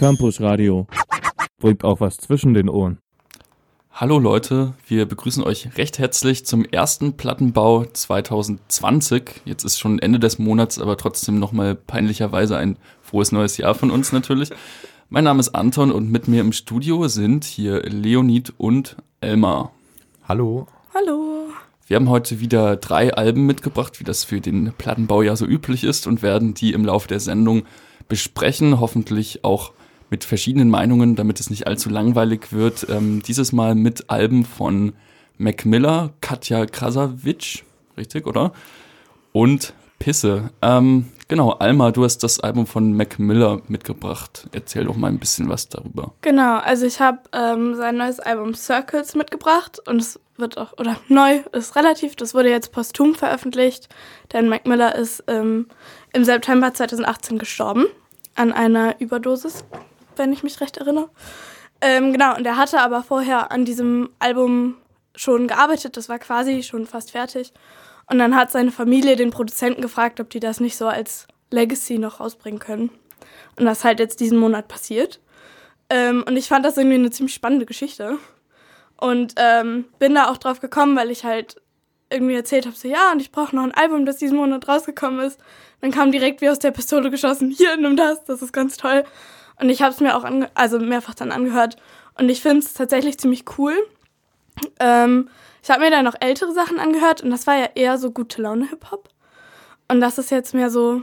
Campus Radio. Bringt auch was zwischen den Ohren. Hallo Leute, wir begrüßen euch recht herzlich zum ersten Plattenbau 2020. Jetzt ist schon Ende des Monats, aber trotzdem nochmal peinlicherweise ein frohes neues Jahr von uns natürlich. Mein Name ist Anton und mit mir im Studio sind hier Leonid und Elmar. Hallo. Hallo. Wir haben heute wieder drei Alben mitgebracht, wie das für den Plattenbau ja so üblich ist und werden die im Laufe der Sendung besprechen, hoffentlich auch mit verschiedenen Meinungen, damit es nicht allzu langweilig wird. Ähm, dieses Mal mit Alben von Mac Miller, Katja Krasavitsch, richtig, oder? Und Pisse. Ähm, genau, Alma, du hast das Album von Mac Miller mitgebracht. Erzähl doch mal ein bisschen was darüber. Genau, also ich habe ähm, sein neues Album Circles mitgebracht und es wird auch, oder neu ist relativ, das wurde jetzt posthum veröffentlicht, denn Mac Miller ist ähm, im September 2018 gestorben an einer Überdosis, wenn ich mich recht erinnere. Ähm, genau, und er hatte aber vorher an diesem Album schon gearbeitet, das war quasi schon fast fertig. Und dann hat seine Familie den Produzenten gefragt, ob die das nicht so als Legacy noch rausbringen können. Und das ist halt jetzt diesen Monat passiert. Ähm, und ich fand das irgendwie eine ziemlich spannende Geschichte. Und ähm, bin da auch drauf gekommen, weil ich halt irgendwie erzählt habe, so ja, und ich brauche noch ein Album, das diesen Monat rausgekommen ist. Dann kam direkt wie aus der Pistole geschossen, hier, nimm das, das ist ganz toll. Und ich habe es mir auch also mehrfach dann angehört. Und ich finde es tatsächlich ziemlich cool. Ähm, ich habe mir dann noch ältere Sachen angehört und das war ja eher so gute Laune Hip-Hop. Und das ist jetzt mehr so,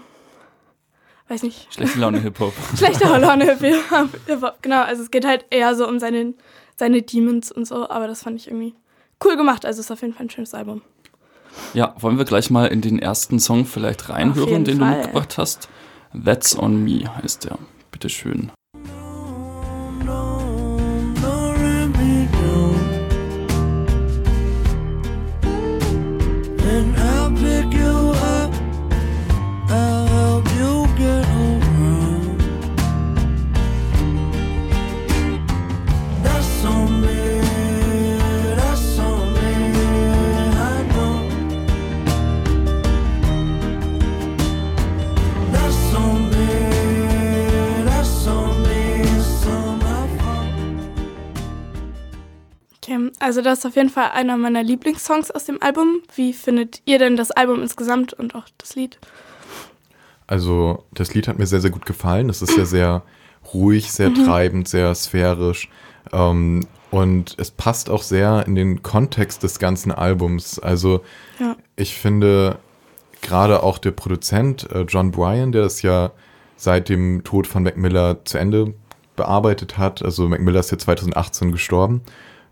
weiß nicht. Schlechte Laune Hip-Hop. Schlechte Laune Hip-Hop, genau. Also es geht halt eher so um seine seine Demons und so, aber das fand ich irgendwie cool gemacht. Also es ist auf jeden Fall ein schönes Album. Ja, wollen wir gleich mal in den ersten Song vielleicht reinhören, den Fall. du mitgebracht hast? That's on Me heißt der. Bitteschön. Also das ist auf jeden Fall einer meiner Lieblingssongs aus dem Album. Wie findet ihr denn das Album insgesamt und auch das Lied? Also das Lied hat mir sehr, sehr gut gefallen. Es ist ja sehr ruhig, sehr mhm. treibend, sehr sphärisch. Ähm, und es passt auch sehr in den Kontext des ganzen Albums. Also ja. ich finde gerade auch der Produzent äh, John Bryan, der das ja seit dem Tod von Mac Miller zu Ende bearbeitet hat. Also Mac Miller ist ja 2018 gestorben.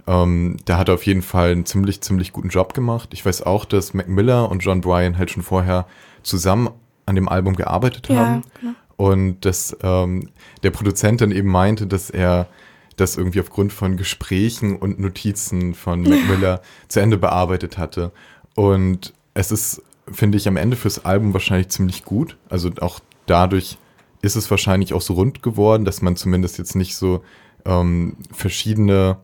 Ähm, der hat auf jeden Fall einen ziemlich, ziemlich guten Job gemacht. Ich weiß auch, dass Mac Miller und John Bryan halt schon vorher zusammen an dem Album gearbeitet ja, haben. Genau. Und dass ähm, der Produzent dann eben meinte, dass er das irgendwie aufgrund von Gesprächen und Notizen von Mac Miller zu Ende bearbeitet hatte. Und es ist, finde ich, am Ende fürs Album wahrscheinlich ziemlich gut. Also auch dadurch ist es wahrscheinlich auch so rund geworden, dass man zumindest jetzt nicht so ähm, verschiedene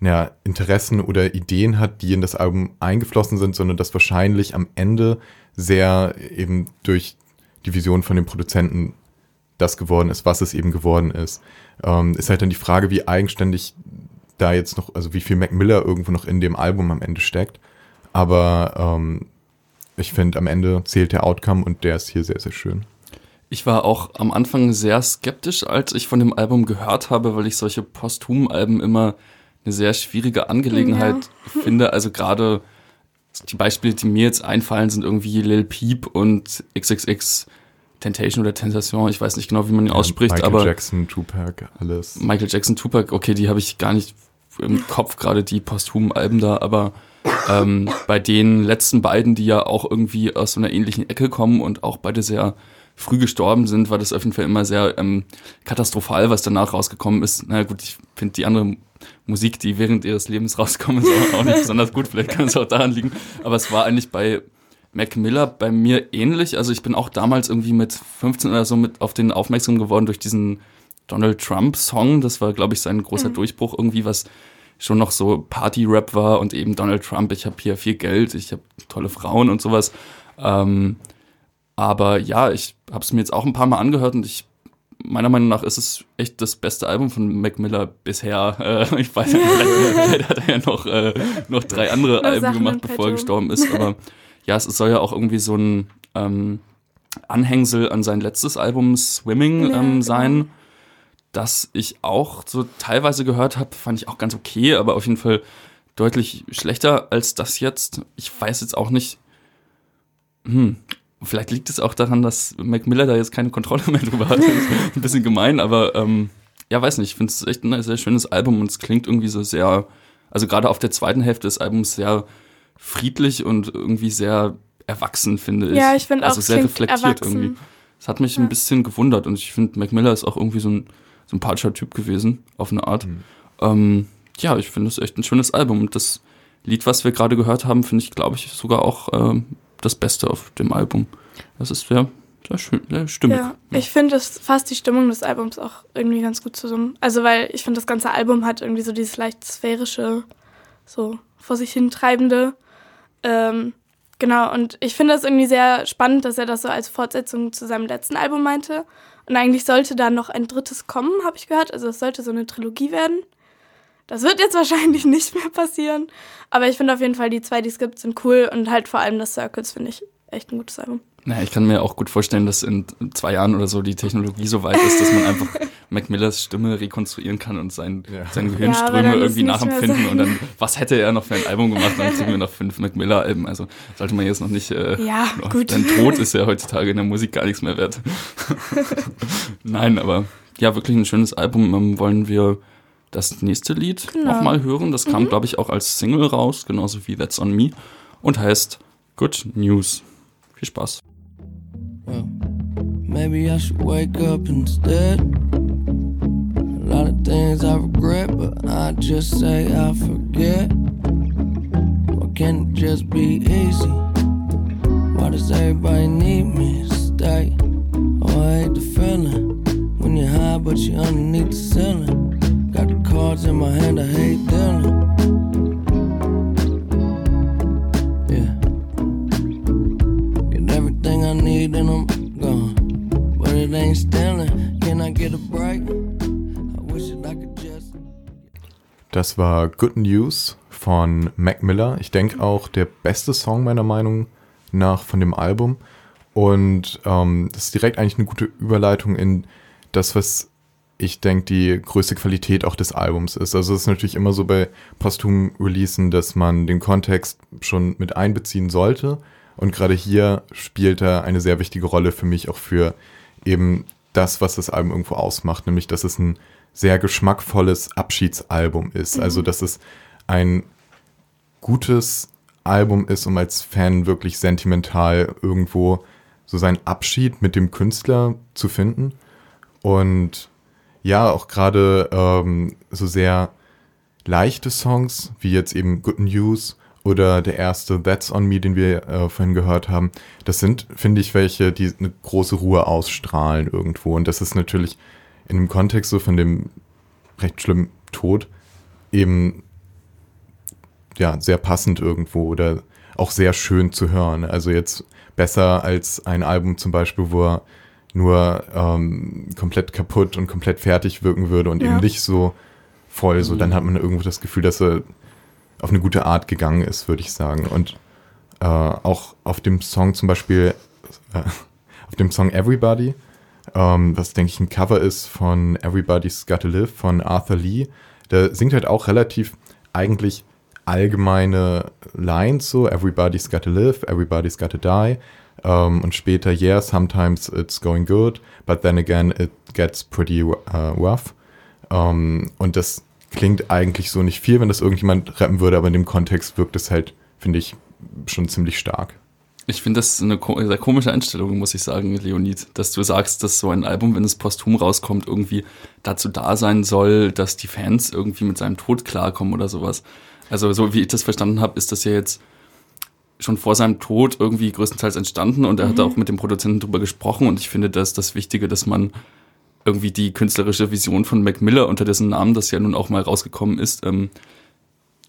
ja, Interessen oder Ideen hat, die in das Album eingeflossen sind, sondern das wahrscheinlich am Ende sehr eben durch die Vision von dem Produzenten das geworden ist, was es eben geworden ist. Ähm, ist halt dann die Frage, wie eigenständig da jetzt noch, also wie viel Mac Miller irgendwo noch in dem Album am Ende steckt. Aber ähm, ich finde, am Ende zählt der Outcome und der ist hier sehr, sehr schön. Ich war auch am Anfang sehr skeptisch, als ich von dem Album gehört habe, weil ich solche Posthum-Alben immer eine sehr schwierige Angelegenheit ja. finde. Also gerade die Beispiele, die mir jetzt einfallen, sind irgendwie Lil Peep und XXX Temptation oder Tentation, ich weiß nicht genau, wie man ihn ausspricht, Michael aber. Michael Jackson, Tupac, alles. Michael Jackson, Tupac, okay, die habe ich gar nicht im Kopf, gerade die posthumen Alben da, aber ähm, bei den letzten beiden, die ja auch irgendwie aus so einer ähnlichen Ecke kommen und auch beide sehr früh gestorben sind, war das auf jeden Fall immer sehr ähm, katastrophal, was danach rausgekommen ist. Na naja, gut, ich finde die andere Musik, die während ihres Lebens rauskommen, ist auch nicht besonders gut. Vielleicht kann es auch daran liegen. Aber es war eigentlich bei Mac Miller bei mir ähnlich. Also ich bin auch damals irgendwie mit 15 oder so mit auf den aufmerksam geworden durch diesen Donald Trump Song. Das war, glaube ich, sein großer mhm. Durchbruch irgendwie, was schon noch so Party-Rap war und eben Donald Trump, ich habe hier viel Geld, ich habe tolle Frauen und sowas. Ähm, aber ja, ich habe es mir jetzt auch ein paar Mal angehört und ich meiner Meinung nach ist es echt das beste Album von Mac Miller bisher. Äh, ich weiß nicht, vielleicht, vielleicht hat er ja noch, äh, noch drei andere Alben Sachen gemacht, bevor er gestorben ist. Aber ja, es soll ja auch irgendwie so ein ähm, Anhängsel an sein letztes Album Swimming Ja, ähm, genau. sein, das ich auch so teilweise gehört habe, fand ich auch ganz okay, aber auf jeden Fall deutlich schlechter als das jetzt. Ich weiß jetzt auch nicht, hm, vielleicht liegt es auch daran, dass Mac Miller da jetzt keine Kontrolle mehr drüber hat. Das ist ein bisschen gemein, aber ähm, ja, weiß nicht, ich finde es echt ein sehr schönes Album und es klingt irgendwie so sehr, also gerade auf der zweiten Hälfte des Albums sehr friedlich und irgendwie sehr erwachsen, finde ich. Ja, ich finde auch, also es sehr klingt reflektiert erwachsen. irgendwie. Das hat mich Ja. ein bisschen gewundert und ich finde, Mac Miller ist auch irgendwie so ein sympathischer Typ gewesen, auf eine Art. Mhm. Ähm, ja, ich finde es echt ein schönes Album und das Lied, was wir gerade gehört haben, finde ich, glaube ich, sogar auch ähm, das Beste auf dem Album. Das ist sehr, sehr schön, sehr stimmig. Ja, ich finde, es fasst die Stimmung des Albums auch irgendwie ganz gut zusammen. Also, weil ich finde, das ganze Album hat irgendwie so dieses leicht sphärische, so vor sich hintreibende. Ähm, genau, und ich finde das irgendwie sehr spannend, dass er das so als Fortsetzung zu seinem letzten Album meinte. Und eigentlich sollte da noch ein drittes kommen, habe ich gehört. Also, es sollte so eine Trilogie werden. Das wird jetzt wahrscheinlich nicht mehr passieren. Aber ich finde auf jeden Fall, die zwei, die es gibt, sind cool. Und halt vor allem das Circles finde ich echt ein gutes Album. Naja, ich kann mir auch gut vorstellen, dass in zwei Jahren oder so die Technologie so weit ist, dass man einfach Mac Millers Stimme rekonstruieren kann und sein, Ja. seine Gehirnströme ist irgendwie nachempfinden und dann, was hätte er noch für ein Album gemacht, dann kriegen wir noch fünf Mac Miller-Alben. Also sollte man jetzt noch nicht, äh, Ja, noch- gut. Denn Tod ist ja heutzutage in der Musik gar nichts mehr wert. Nein, aber ja, wirklich ein schönes Album. Ähm, wollen wir das nächste Lied Genau. nochmal hören? Das kam, glaube ich, auch als Single raus, genauso wie That's on Me und heißt Good News. Viel Spaß. Well, maybe I should wake up instead. A lot of things I regret, but I just say I forget. Why can't it just be easy? Why does everybody need me to stay? Oh, I hate the feeling when you're high, but you're underneath the ceiling. Got the cards in my hand, I hate dealing. Yeah. Get everything I need and I'm gone. But it ain't stealing. Can I get a break? I wish that I could just. Das war Good News von Mac Miller. Ich denke auch der beste Song meiner Meinung nach von dem Album. Und ähm, das ist direkt eigentlich eine gute Überleitung in das, was ich denke, die größte Qualität auch des Albums ist. Also es ist natürlich immer so bei posthumen Releasen, dass man den Kontext schon mit einbeziehen sollte. Und gerade hier spielt er eine sehr wichtige Rolle für mich, auch für eben das, was das Album irgendwo ausmacht, nämlich dass es ein sehr geschmackvolles Abschiedsalbum ist. Also dass es ein gutes Album ist, um als Fan wirklich sentimental irgendwo so seinen Abschied mit dem Künstler zu finden. Und ja, auch gerade ähm, so sehr leichte Songs, wie jetzt eben Good News oder der erste That's On Me, den wir äh, vorhin gehört haben, das sind, finde ich, welche, die eine große Ruhe ausstrahlen irgendwo. Und das ist natürlich in dem Kontext so von dem recht schlimmen Tod eben ja sehr passend irgendwo oder auch sehr schön zu hören. Also jetzt besser als ein Album zum Beispiel, wo er nur ähm, komplett kaputt und komplett fertig wirken würde und Ja. eben nicht so voll. So, dann hat man irgendwo das Gefühl, dass er auf eine gute Art gegangen ist, würde ich sagen. Und äh, auch auf dem Song zum Beispiel, äh, auf dem Song Everybody, ähm, was denke ich ein Cover ist von Everybody's Gotta Live von Arthur Lee, der singt halt auch relativ eigentlich allgemeine Lines so, Everybody's Gotta Live, Everybody's Gotta Die. Ähm, und später, yeah, sometimes it's going good, but then again it gets pretty uh, rough. Ähm, und das klingt eigentlich so nicht viel, wenn das irgendjemand rappen würde, aber in dem Kontext wirkt es halt, finde ich, schon ziemlich stark. Ich finde das eine sehr komische Einstellung, muss ich sagen, Leonid, dass du sagst, dass so ein Album, wenn es posthum rauskommt, irgendwie dazu da sein soll, dass die Fans irgendwie mit seinem Tod klarkommen oder sowas. Also so wie ich das verstanden habe, ist das ja jetzt schon vor seinem Tod irgendwie größtenteils entstanden und er hat auch mit dem Produzenten drüber gesprochen und ich finde, das ist das Wichtige, dass man irgendwie die künstlerische Vision von Mac Miller, unter dessen Namen das ja nun auch mal rausgekommen ist, ähm,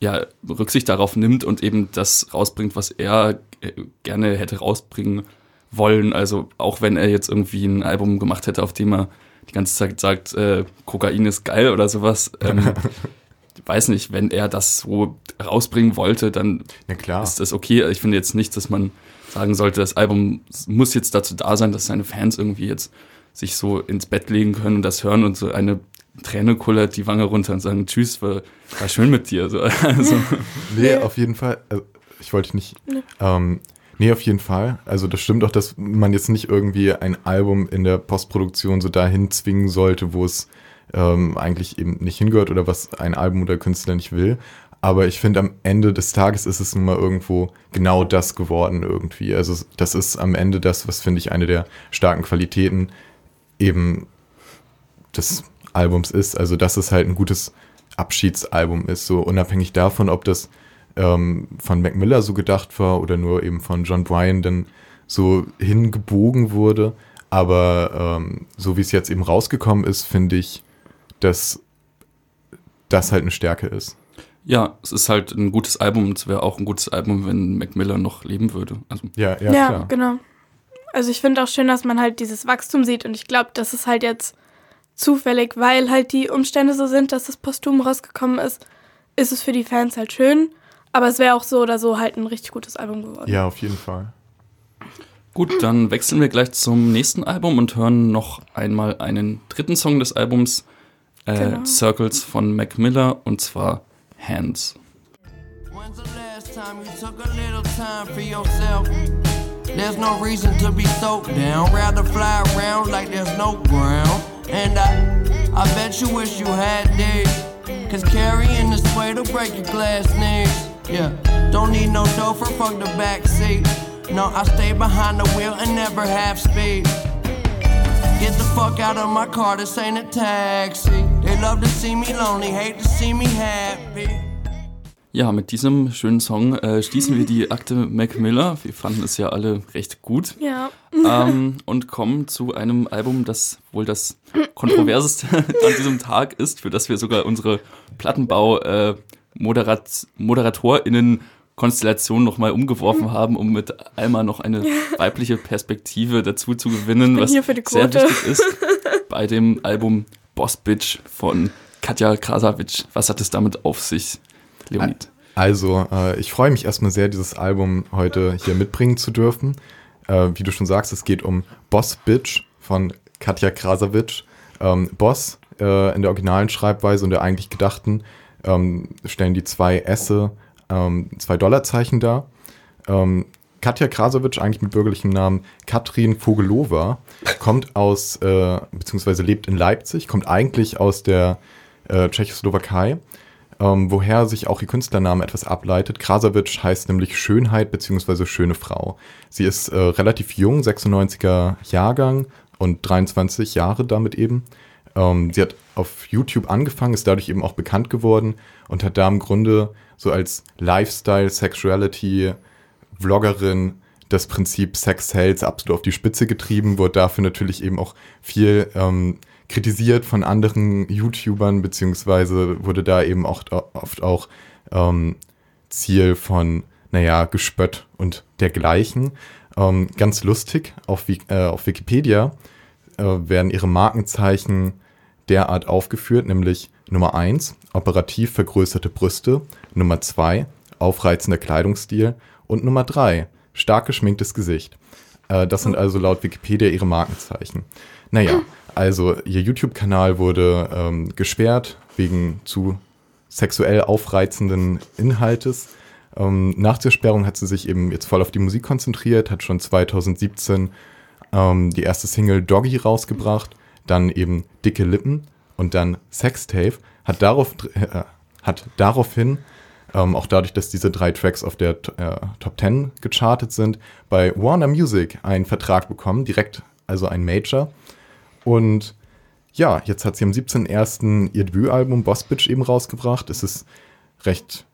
ja, Rücksicht darauf nimmt und eben das rausbringt, was er äh, gerne hätte rausbringen wollen. Also auch wenn er jetzt irgendwie ein Album gemacht hätte, auf dem er die ganze Zeit sagt, äh, Kokain ist geil oder sowas. Ähm, weiß nicht, wenn er das so rausbringen wollte, dann Ja, klar. ist das okay. Ich finde jetzt nicht, dass man sagen sollte, das Album muss jetzt dazu da sein, dass seine Fans irgendwie jetzt sich so ins Bett legen können und das hören und so eine Träne kullert die Wange runter und sagen, tschüss, war, war schön mit dir. So, also, Nee, auf jeden Fall. Also, ich wollte nicht. Ähm, nee, auf jeden Fall. Also das stimmt auch, dass man jetzt nicht irgendwie ein Album in der Postproduktion so dahin zwingen sollte, wo es ähm, eigentlich eben nicht hingehört oder was ein Album oder Künstler nicht will. Aber ich finde, am Ende des Tages ist es nun mal irgendwo genau das geworden irgendwie. Also das ist am Ende das, was finde ich eine der starken Qualitäten eben des Albums ist. Also dass es halt ein gutes Abschiedsalbum ist, so unabhängig davon, ob das ähm, von Mac Miller so gedacht war oder nur eben von John Bryan dann so hingebogen wurde. Aber ähm, so wie es jetzt eben rausgekommen ist, finde ich, dass das halt eine Stärke ist. ja, es ist halt ein gutes Album und es wäre auch ein gutes Album, wenn Mac Miller noch leben würde. Also, Ja, ja, Ja, klar. genau. Also ich finde auch schön, dass man halt dieses Wachstum sieht und ich glaube, das ist halt jetzt zufällig, weil halt die Umstände so sind, dass das posthum rausgekommen ist, ist es für die Fans halt schön, aber es wäre auch so oder so halt ein richtig gutes Album geworden. Ja, auf jeden Fall. Gut, dann wechseln wir gleich zum nächsten Album und hören noch einmal einen dritten Song des Albums, äh, Genau. Circles von Mac Miller, und zwar Hands. When's the last time you took a little time for yourself? There's no reason to be so down. Rather fly around like there's no ground. And I, I bet you wish you had these. Cause carrying this weight will break your glass knees. Yeah, don't need no chauffeur, fuck the back seat. No, I stay behind the wheel and never half speed. Get the fuck out of my car, this ain't a taxi. They love to see me lonely, hate to see me happy. Ja, mit diesem schönen Song äh, schließen wir die Akte Mac Miller. Wir fanden es ja alle recht gut. Ja. ähm, und kommen zu einem Album, das wohl das kontroverseste an diesem Tag ist, für das wir sogar unsere Plattenbau äh, Moderat ModeratorInnen Konstellation nochmal umgeworfen haben, um mit Alma noch eine weibliche Perspektive dazu zu gewinnen, was hier für die sehr wichtig ist bei dem Album Boss Bitch von Katja Krasavic. Was hat es damit auf sich, Leonid? Also, äh, ich freue mich erstmal sehr, dieses Album heute hier mitbringen zu dürfen. Äh, wie du schon sagst, es geht um Boss Bitch von Katja Krasavic. Ähm, Boss äh, in der originalen Schreibweise und der eigentlich gedachten ähm, stellen die zwei Esse, ähm, zwei Dollarzeichen dar. Katja Krasavic, eigentlich mit bürgerlichem Namen Katrin Vogelova, kommt aus, äh, beziehungsweise lebt in Leipzig, kommt eigentlich aus der äh, Tschechoslowakei, ähm, woher sich auch ihr Künstlername etwas ableitet. Krasavic heißt nämlich Schönheit beziehungsweise schöne Frau. Sie ist äh, relativ jung, 96er Jahrgang und 23 Jahre damit eben. Ähm, sie hat auf YouTube angefangen, ist dadurch eben auch bekannt geworden und hat da im Grunde so als Lifestyle, Sexuality, Vloggerin das Prinzip Sex Sales absolut auf die Spitze getrieben, wurde dafür natürlich eben auch viel ähm, kritisiert von anderen YouTubern, beziehungsweise wurde da eben auch oft auch ähm, Ziel von, naja, Gespött und dergleichen. Ähm, ganz lustig, auf, äh, auf Wikipedia äh, werden ihre Markenzeichen derart aufgeführt, nämlich Nummer 1, operativ vergrößerte Brüste, Nummer 2, aufreizender Kleidungsstil und Nummer 3, stark geschminktes Gesicht. Äh, das sind also laut Wikipedia ihre Markenzeichen. Naja, also ihr YouTube-Kanal wurde ähm, gesperrt wegen zu sexuell aufreizenden Inhaltes. Ähm, nach der Sperrung hat sie sich eben jetzt voll auf die Musik konzentriert, hat schon 2017 ähm, die erste Single Doggy rausgebracht, dann eben Dicke Lippen und dann Sextape, hat, darauf, äh, hat daraufhin, ähm, auch dadurch, dass diese drei Tracks auf der äh, Top 10 gechartet sind, bei Warner Music einen Vertrag bekommen, direkt, also ein Major. Und ja, jetzt hat sie am 17.01. ihr Debütalbum Boss Bitch eben rausgebracht. Es ist recht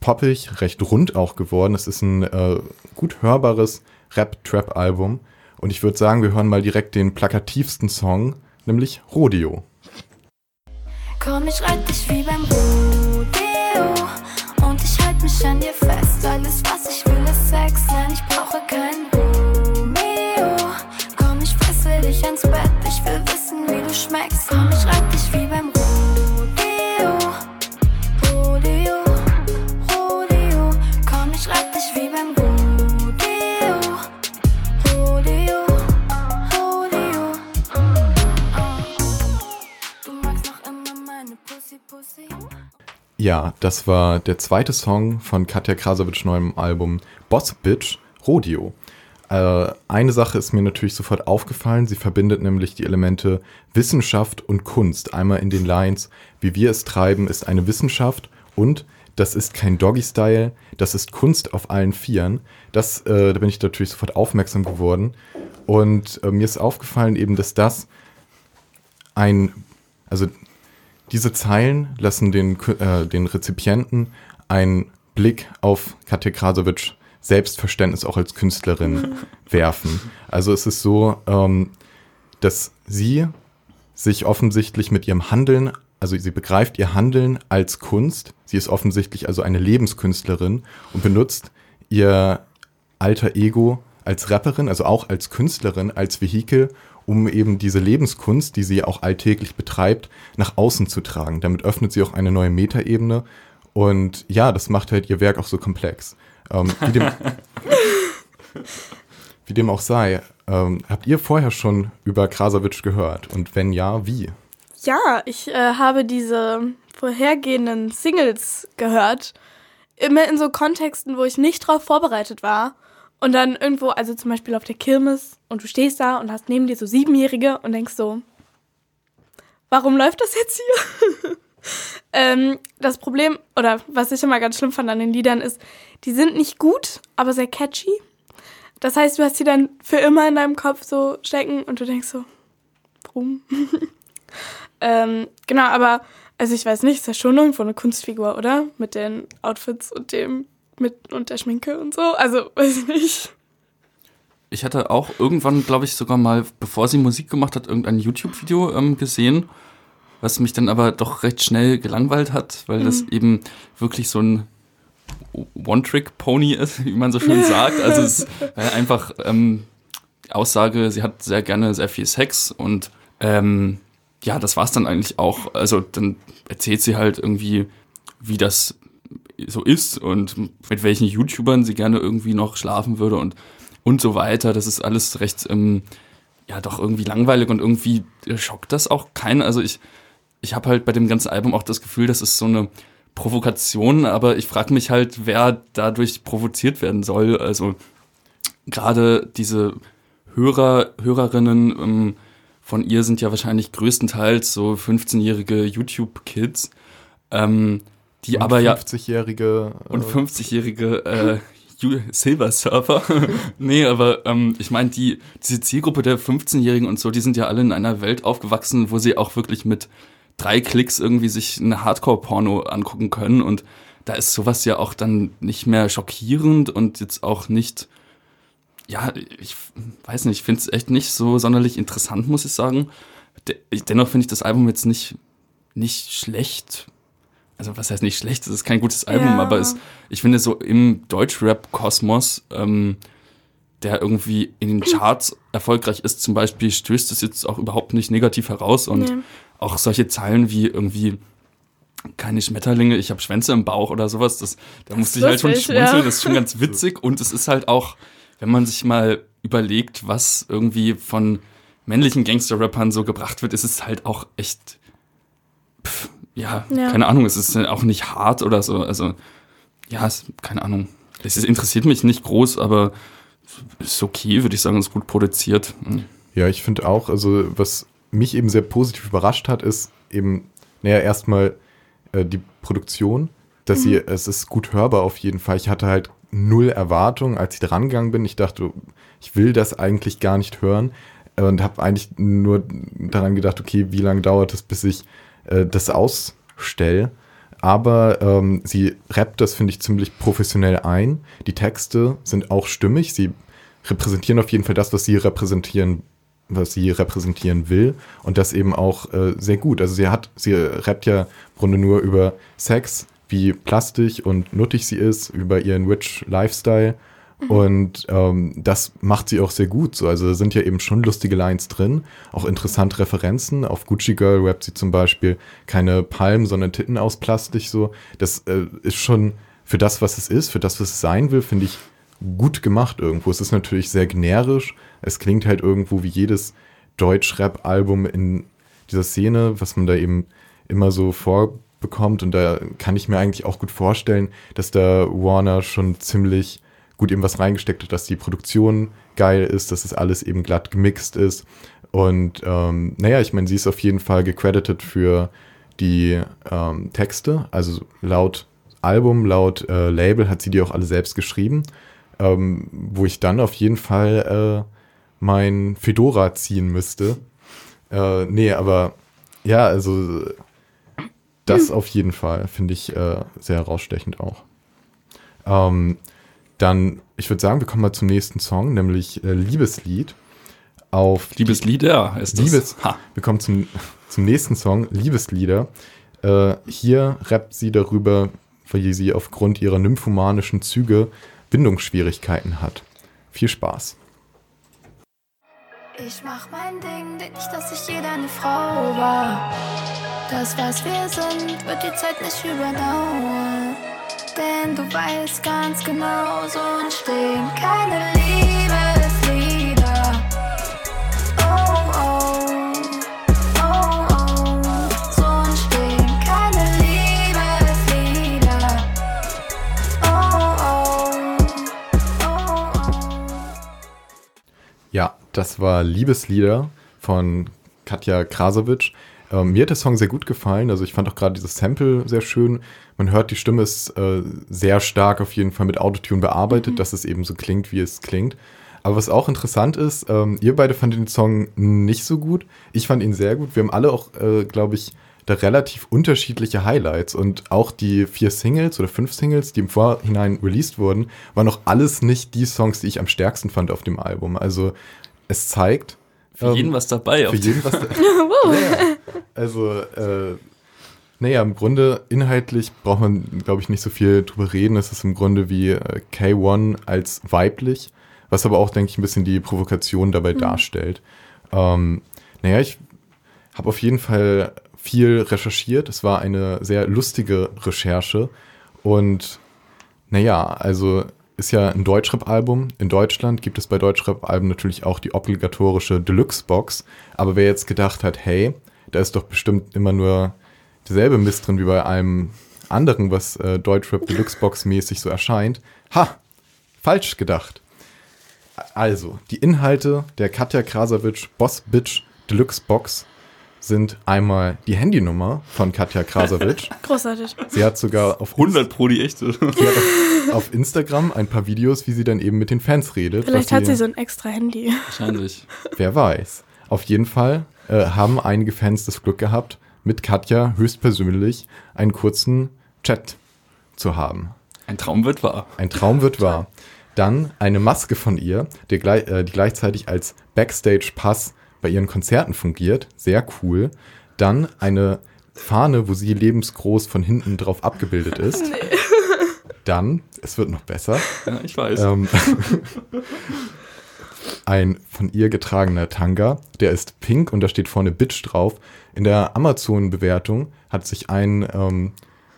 poppig, recht rund auch geworden. Es ist ein äh, gut hörbares Rap-Trap-Album. Und ich würde sagen, wir hören mal direkt den plakativsten Song, nämlich Rodeo. Komm, ich reite dich wie beim Rodeo mich an dir fest. Alles was ich will ist Sex, nein ich brauche kein Das war der zweite Song von Katja Krasowitsch neuem Album Boss Bitch Rodeo. Äh, eine Sache ist mir natürlich sofort aufgefallen. Sie verbindet nämlich die Elemente Wissenschaft und Kunst. Einmal in den Lines, wie wir es treiben, ist eine Wissenschaft und das ist kein Doggy-Style, das ist Kunst auf allen Vieren. Das, äh, da bin ich natürlich sofort aufmerksam geworden. Und äh, mir ist aufgefallen eben, dass das ein, also diese Zeilen lassen den, äh, den Rezipienten einen Blick auf Katja Krasowitsch Selbstverständnis auch als Künstlerin werfen. Also es ist so, ähm, dass sie sich offensichtlich mit ihrem Handeln, also sie begreift ihr Handeln als Kunst. Sie ist offensichtlich also eine Lebenskünstlerin und benutzt ihr alter Ego als Rapperin, also auch als Künstlerin, als Vehikel, um eben diese Lebenskunst, die sie auch alltäglich betreibt, nach außen zu tragen. Damit öffnet sie auch eine neue Metaebene. Und ja, das macht halt ihr Werk auch so komplex. Ähm, wie, dem, wie dem auch sei, ähm, habt ihr vorher schon über Krasowitsch gehört? Und wenn ja, wie? Ja, ich äh, habe diese vorhergehenden Singles gehört. Immer in so Kontexten, wo ich nicht drauf vorbereitet war. Und dann irgendwo, also zum Beispiel auf der Kirmes, und du stehst da und hast neben dir so Siebenjährige und denkst so, warum läuft das jetzt hier? ähm, das Problem, oder was ich immer ganz schlimm fand an den Liedern, ist, die sind nicht gut, aber sehr catchy. Das heißt, du hast sie dann für immer in deinem Kopf so stecken und du denkst so, warum? ähm, genau, aber, also ich weiß nicht, ist ja schon irgendwo eine Kunstfigur, oder? Mit den Outfits und dem, mit und der Schminke und so. Also, weiß ich nicht. Ich hatte auch irgendwann, glaube ich, sogar mal, bevor sie Musik gemacht hat, irgendein YouTube-Video ähm, gesehen, was mich dann aber doch recht schnell gelangweilt hat, weil das eben wirklich so ein One-Trick-Pony ist, wie man so schön sagt. Also es ist einfach ähm, die Aussage, sie hat sehr gerne sehr viel Sex und ähm, ja, das war's dann eigentlich auch. Also dann erzählt sie halt irgendwie, wie das so ist und mit welchen YouTubern sie gerne irgendwie noch schlafen würde und und so weiter. Das ist alles recht, ähm, ja, doch irgendwie langweilig und irgendwie schockt das auch keinen. Also ich, ich habe halt bei dem ganzen Album auch das Gefühl, das ist so eine Provokation, aber ich frage mich halt, wer dadurch provoziert werden soll. Also gerade diese Hörer, Hörerinnen ähm, von ihr sind ja wahrscheinlich größtenteils so 15-jährige YouTube-Kids, ähm, die Und aber ja 50-jährige. äh, und 50-jährige äh, Silver Surfer. nee, aber ähm, ich meine, die, diese Zielgruppe der 15-Jährigen und so, die sind ja alle in einer Welt aufgewachsen, wo sie auch wirklich mit drei Klicks irgendwie sich eine Hardcore-Porno angucken können. Und da ist sowas ja auch dann nicht mehr schockierend und jetzt auch nicht, ja, ich weiß nicht, ich finde es echt nicht so sonderlich interessant, muss ich sagen. De dennoch finde ich das Album jetzt nicht, nicht schlecht also was heißt nicht schlecht, es ist kein gutes Album, Ja. aber es, ich finde so im Deutschrap-Kosmos, ähm, der irgendwie in den Charts erfolgreich ist, zum Beispiel, stößt es jetzt auch überhaupt nicht negativ heraus und Nee. auch solche Zeilen wie irgendwie keine Schmetterlinge, ich habe Schwänze im Bauch oder sowas, das, da musste ich halt schon schmunzeln, ja. das ist schon ganz witzig und es ist halt auch, wenn man sich mal überlegt, was irgendwie von männlichen Gangster-Rappern so gebracht wird, ist es halt auch echt, pff, ja, Ja. keine Ahnung, es ist auch nicht hart oder so, also, ja, es, keine Ahnung. Es ist, interessiert mich nicht groß, aber ist okay, würde ich sagen, ist gut produziert. Hm. Ja, ich finde auch, also was mich eben sehr positiv überrascht hat, ist eben, naja, erstmal äh, die Produktion, dass sie, es ist gut hörbar auf jeden Fall. Ich hatte halt null Erwartungen, als ich dran gegangen bin. Ich dachte, ich will das eigentlich gar nicht hören äh, und habe eigentlich nur daran gedacht, okay, wie lange dauert es, bis ich äh, das ausstelle. Aber ähm, sie rappt das, finde ich, ziemlich professionell ein. Die Texte sind auch stimmig. Sie repräsentieren auf jeden Fall das, was sie repräsentieren, was sie repräsentieren will. Und das eben auch äh, sehr gut. Also sie hat, sie rappt ja im Grunde nur über Sex, wie plastisch und nuttig sie ist, über ihren Rich Lifestyle Und ähm, das macht sie auch sehr gut. So. Also da sind ja eben schon lustige Lines drin, auch interessante Referenzen. Auf Gucci Girl rappt sie zum Beispiel keine Palmen, sondern Titten aus Plastik. So. Das äh, ist schon für das, was es ist, für das, was es sein will, finde ich gut gemacht irgendwo. Es ist natürlich sehr generisch. Es klingt halt irgendwo wie jedes Deutschrap-Album in dieser Szene, was man da eben immer so vorbekommt. Und da kann ich mir eigentlich auch gut vorstellen, dass da Warner schon ziemlich gut eben was reingesteckt hat, dass die Produktion geil ist, dass es alles eben glatt gemixt ist. Und ähm, naja, ich meine, sie ist auf jeden Fall gecredited für die ähm, Texte. Also laut Album, laut äh, Label hat sie die auch alle selbst geschrieben. Ähm, wo ich dann auf jeden Fall äh, mein Fedora ziehen müsste. Äh, nee, aber ja, also das auf jeden Fall finde ich äh, sehr herausstechend auch. Ähm, dann, ich würde sagen, wir kommen mal zum nächsten Song, nämlich äh, Liebeslied. Auf Liebeslieder ist das. Liebes, Ha. wir kommen zum, zum nächsten Song, Liebeslieder. Äh, hier rappt sie darüber, weil sie aufgrund ihrer nymphomanischen Züge Bindungsschwierigkeiten hat. Viel Spaß. Ich mach mein Ding, denk nicht, dass ich je deine Frau war. Das, was wir sind, wird die Zeit nicht überdauern. Denn du weißt ganz genau, so entstehen keine Liebeslieder. Oh, oh, oh, oh, keine Liebeslieder. Oh, oh, oh, oh. Ja, das war Liebeslieder von Katja Krasowitsch. Ähm, mir hat der Song sehr gut gefallen. Also ich fand auch gerade dieses Sample sehr schön. Man hört, die Stimme ist äh, sehr stark auf jeden Fall mit Autotune bearbeitet, dass es eben so klingt, wie es klingt. Aber was auch interessant ist, ähm, ihr beide fandet den Song nicht so gut. Ich fand ihn sehr gut. Wir haben alle auch, äh, glaube ich, da relativ unterschiedliche Highlights. Und auch die vier Singles oder fünf Singles, die im Vorhinein released wurden, waren auch alles nicht die Songs, die ich am stärksten fand auf dem Album. Also es zeigt. Für ähm, jeden was dabei. für auf jeden was. naja, also, äh, naja, im Grunde inhaltlich braucht man, glaube ich, nicht so viel drüber reden. Es ist im Grunde wie äh, K1 als weiblich, was aber auch, denke ich, ein bisschen die Provokation dabei darstellt. Ähm, naja, ich habe auf jeden Fall viel recherchiert. Es war eine sehr lustige Recherche. Und naja, also ist ja ein Deutschrap-Album. In Deutschland gibt es bei Deutschrap-Alben natürlich auch die obligatorische Deluxe-Box. Aber wer jetzt gedacht hat, hey, da ist doch bestimmt immer nur derselbe Mist drin wie bei einem anderen, was äh, Deutschrap Deluxe-Box mäßig so erscheint. Ha! Falsch gedacht. Also, die Inhalte der Katja Krasavitsch Boss Bitch Deluxe Box sind einmal die Handynummer von Katja Krasavitsch. Großartig. Sie hat sogar auf, 100 Pro die echte. sie hat auf, auf Instagram ein paar Videos, wie sie dann eben mit den Fans redet. Vielleicht hat sie so ein extra Handy. Wahrscheinlich. Wer weiß. Auf jeden Fall äh, haben einige Fans das Glück gehabt, mit Katja höchstpersönlich einen kurzen Chat zu haben. Ein Traum wird wahr. Ein Traum wird wahr. Dann eine Maske von ihr, die, gleich, äh, die gleichzeitig als Backstage-Pass bei ihren Konzerten fungiert. Sehr cool. Dann eine Fahne, wo sie lebensgroß von hinten drauf abgebildet ist. Dann, es wird noch besser, Ja, ich weiß. ähm, ein von ihr getragener Tanga, der ist pink und da steht vorne Bitch drauf. In der Amazon-Bewertung hat sich ein ähm,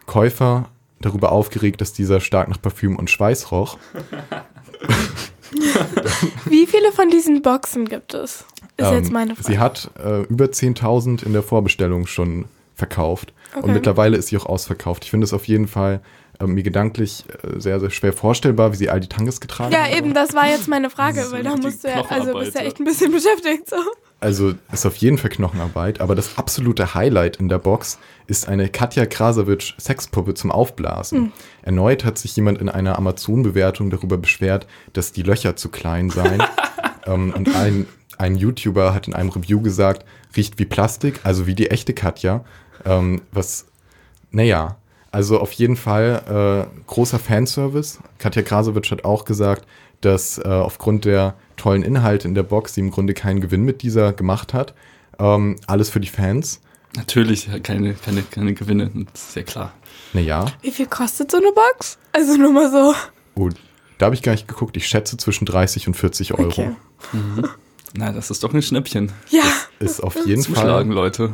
Käufer darüber aufgeregt, dass dieser stark nach Parfüm und Schweiß roch. Wie viele von diesen Boxen gibt es? Ist Ähm, jetzt meine Frage. Sie hat äh, über 10.000 in der Vorbestellung schon verkauft. Und Okay. mittlerweile ist sie auch ausverkauft. Ich finde es auf jeden Fall äh, mir gedanklich äh, sehr, sehr schwer vorstellbar, wie sie all die Tanges getragen ja, hat. eben, das war jetzt meine Frage, weil da musst du ja, also bist ja ja. echt ein bisschen beschäftigt. So. Also ist auf jeden Fall Knochenarbeit, aber das absolute Highlight in der Box ist eine Katja Krasowitsch Sexpuppe zum Aufblasen. Erneut hat sich jemand in einer Amazon-Bewertung darüber beschwert, dass die Löcher zu klein seien. ähm, und ein, ein YouTuber hat in einem Review gesagt, riecht wie Plastik, also wie die echte Katja. Ähm, was, naja, also auf jeden Fall äh, großer Fanservice. Katja Krasowitsch hat auch gesagt, dass äh, aufgrund der tollen Inhalte in der Box sie im Grunde keinen Gewinn mit dieser gemacht hat. Ähm, alles für die Fans. Natürlich keine, keine, keine Gewinne. Das ist ja klar. Naja, Wie viel kostet so eine Box? Also nur mal so. oh, Da habe ich gar nicht geguckt. Ich schätze zwischen 30 und 40 Euro. Okay. Na, das ist doch ein Schnäppchen. Ja, Ist auf jeden Zuschlagen, Fall. Leute.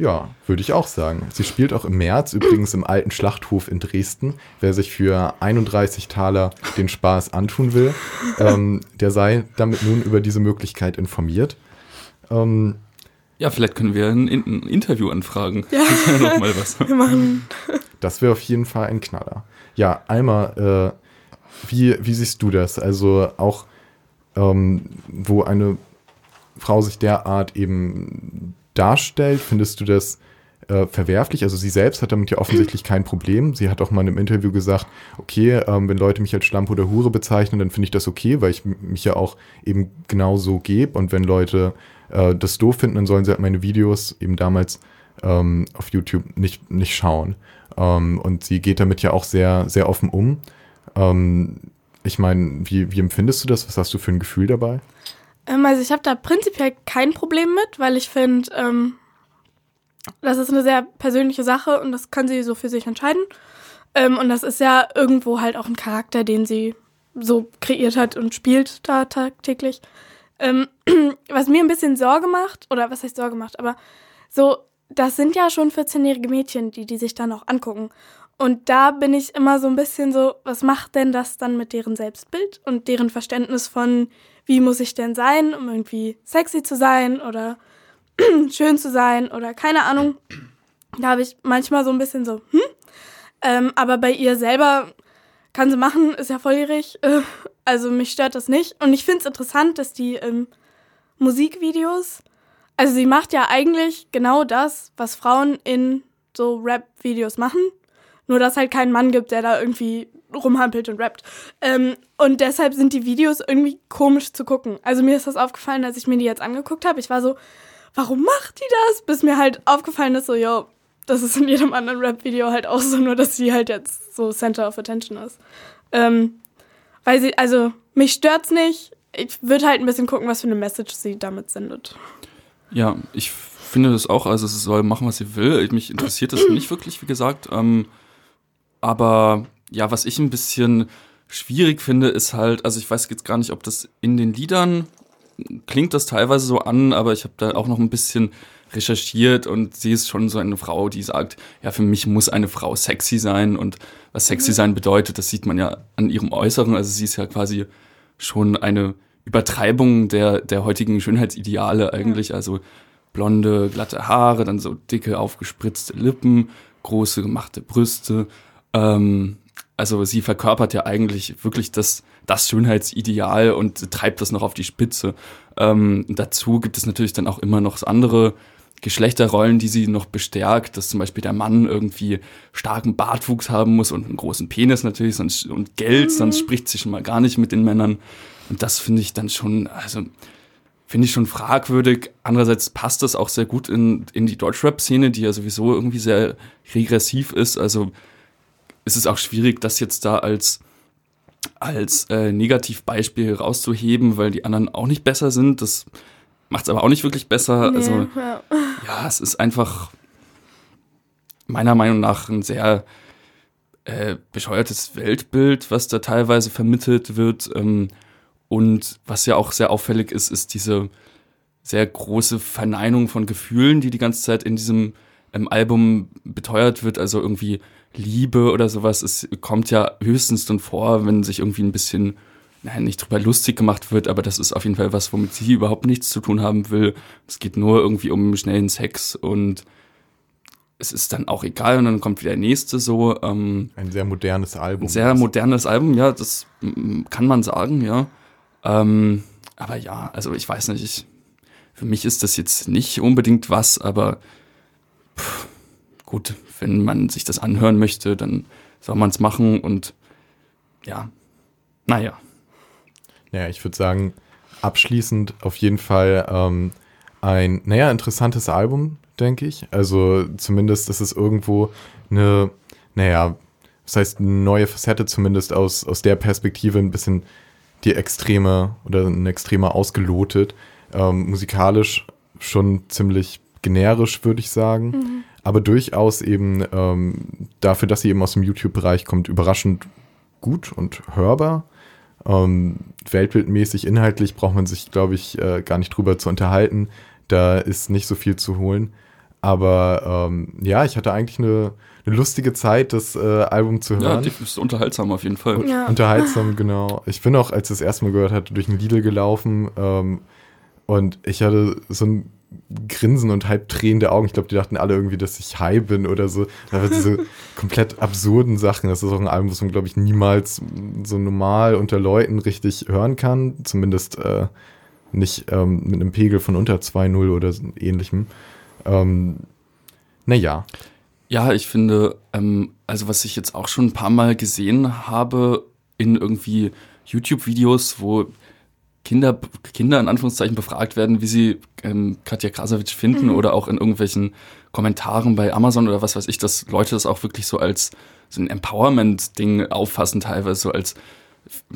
Ja, würde ich auch sagen. Sie spielt auch im März übrigens im alten Schlachthof in Dresden. Wer sich für 31 Taler den Spaß antun will, ähm, der sei damit nun über diese Möglichkeit informiert. Ähm, Ja, vielleicht können wir ein, ein Interview anfragen. Ja. Das wäre noch mal was. wir machen. Das wäre auf jeden Fall ein Knaller. Ja, Alma, äh, wie, wie siehst du das? Also auch, ähm, wo eine Frau sich derart eben darstellt, findest du das äh, verwerflich? Also sie selbst hat damit ja offensichtlich kein Problem. Sie hat auch mal in einem Interview gesagt, okay, ähm, wenn Leute mich als Schlampe oder Hure bezeichnen, dann finde ich das okay, weil ich mich ja auch eben genau so gebe. Und wenn Leute äh, das doof finden, dann sollen sie halt meine Videos eben damals ähm, auf YouTube nicht, nicht schauen. Ähm, und sie geht damit ja auch sehr, sehr offen um. Ähm, ich meine, wie, wie empfindest du das? Was hast du für ein Gefühl dabei? Ähm, also ich habe da prinzipiell kein Problem mit, weil ich finde, ähm, das ist eine sehr persönliche Sache und das kann sie so für sich entscheiden. Ähm, und das ist ja irgendwo halt auch ein Charakter, den sie so kreiert hat und spielt da tagtäglich. Ähm, was mir ein bisschen Sorge macht, oder was heißt Sorge macht, aber so, das sind ja schon 14-jährige Mädchen, die die sich dann auch angucken. Und da bin ich immer so ein bisschen so, was macht denn das dann mit deren Selbstbild und deren Verständnis von, wie muss ich denn sein, um irgendwie sexy zu sein oder schön zu sein oder keine Ahnung. Da habe ich manchmal so ein bisschen so, hm? Ähm, aber bei ihr selber kann sie machen, ist ja volljährig. Äh, also mich stört das nicht. Und ich finde es interessant, dass die ähm, Musikvideos, also sie macht ja eigentlich genau das, was Frauen in so Rap-Videos machen. Nur dass halt keinen Mann gibt, der da irgendwie rumhampelt und rappt. Ähm, und deshalb sind die Videos irgendwie komisch zu gucken. Also mir ist das aufgefallen, als ich mir die jetzt angeguckt habe. Ich war so, warum macht die das? Bis mir halt aufgefallen ist, so, yo, das ist in jedem anderen Rap-Video halt auch so, nur dass sie halt jetzt so Center of Attention ist. Ähm, weil sie, also, mich stört's nicht. Ich würde halt ein bisschen gucken, was für eine Message sie damit sendet. Ja, ich finde das auch, also sie soll machen, was sie will. Mich interessiert das nicht wirklich, wie gesagt. Ähm, aber ja, was ich ein bisschen schwierig finde, ist halt, also ich weiß jetzt gar nicht, ob das in den Liedern klingt das teilweise so an, aber ich habe da auch noch ein bisschen recherchiert und sie ist schon so eine Frau, die sagt, ja, für mich muss eine Frau sexy sein und was sexy sein bedeutet, das sieht man ja an ihrem Äußeren. Also sie ist ja quasi schon eine Übertreibung der, der heutigen Schönheitsideale eigentlich. Also blonde, glatte Haare, dann so dicke, aufgespritzte Lippen, große gemachte Brüste. Ähm, also sie verkörpert ja eigentlich wirklich das, das Schönheitsideal und treibt das noch auf die Spitze. Ähm, dazu gibt es natürlich dann auch immer noch andere Geschlechterrollen, die sie noch bestärkt, dass zum Beispiel der Mann irgendwie starken Bartwuchs haben muss und einen großen Penis natürlich sonst, und Geld, sonst spricht sie schon mal gar nicht mit den Männern. Und das finde ich dann schon, also finde ich schon fragwürdig. Andererseits passt das auch sehr gut in, in die Deutschrap-Szene, die ja sowieso irgendwie sehr regressiv ist. Also es ist auch schwierig, das jetzt da als, als äh, Negativbeispiel rauszuheben, weil die anderen auch nicht besser sind. Das macht es aber auch nicht wirklich besser. Also Nee, ja. ja, es ist einfach meiner Meinung nach ein sehr äh, bescheuertes Weltbild, was da teilweise vermittelt wird. Ähm, und was ja auch sehr auffällig ist, ist diese sehr große Verneinung von Gefühlen, die die ganze Zeit in diesem ähm, Album beteuert wird. Also irgendwie Liebe oder sowas. Es kommt ja höchstens dann vor, wenn sich irgendwie ein bisschen, nein, nicht drüber lustig gemacht wird, aber das ist auf jeden Fall was, womit sie überhaupt nichts zu tun haben will. Es geht nur irgendwie um schnellen Sex und es ist dann auch egal und dann kommt wieder der nächste so. Ähm, Ein sehr modernes Album. ein sehr modernes Album, ja, das kann man sagen, ja. Ähm, aber ja, also ich weiß nicht, ich, für mich ist das jetzt nicht unbedingt was, aber pff, gut, wenn man sich das anhören möchte, dann soll man es machen und ja, naja. Ja, ich würde sagen, abschließend auf jeden Fall ähm, ein, naja, interessantes Album, denke ich. Also zumindest, dass es irgendwo eine, naja, das heißt, eine neue Facette zumindest aus, aus der Perspektive ein bisschen die Extreme oder ein Extremer ausgelotet. Ähm, musikalisch schon ziemlich generisch, würde ich sagen. Aber durchaus eben ähm, dafür, dass sie eben aus dem YouTube-Bereich kommt, überraschend gut und hörbar. Ähm, weltbildmäßig, inhaltlich braucht man sich, glaube ich, äh, gar nicht drüber zu unterhalten. Da ist nicht so viel zu holen. Aber ähm, ja, ich hatte eigentlich eine, eine lustige Zeit, das äh, Album zu Ja, hören. die ist unterhaltsam auf jeden Fall. Ja. Unterhaltsam, genau. Ich bin auch, als ich das erste Mal gehört hatte, durch den Lidl gelaufen ähm, und ich hatte so ein Grinsen und halb tränende Augen. Ich glaube, die dachten alle irgendwie, dass ich high bin oder so. Aber diese komplett absurden Sachen, das ist auch ein Album, was man, glaube ich, niemals so normal unter Leuten richtig hören kann. Zumindest äh, nicht ähm, mit einem Pegel von unter 2,0 oder so ähnlichem. Ähm, naja, Ja, ich finde, ähm, also was ich jetzt auch schon ein paar Mal gesehen habe in irgendwie YouTube-Videos, wo Kinder, Kinder in Anführungszeichen befragt werden, wie sie ähm, Katja Krasavitsch finden oder auch in irgendwelchen Kommentaren bei Amazon oder was weiß ich, dass Leute das auch wirklich so als so ein Empowerment-Ding auffassen, teilweise so als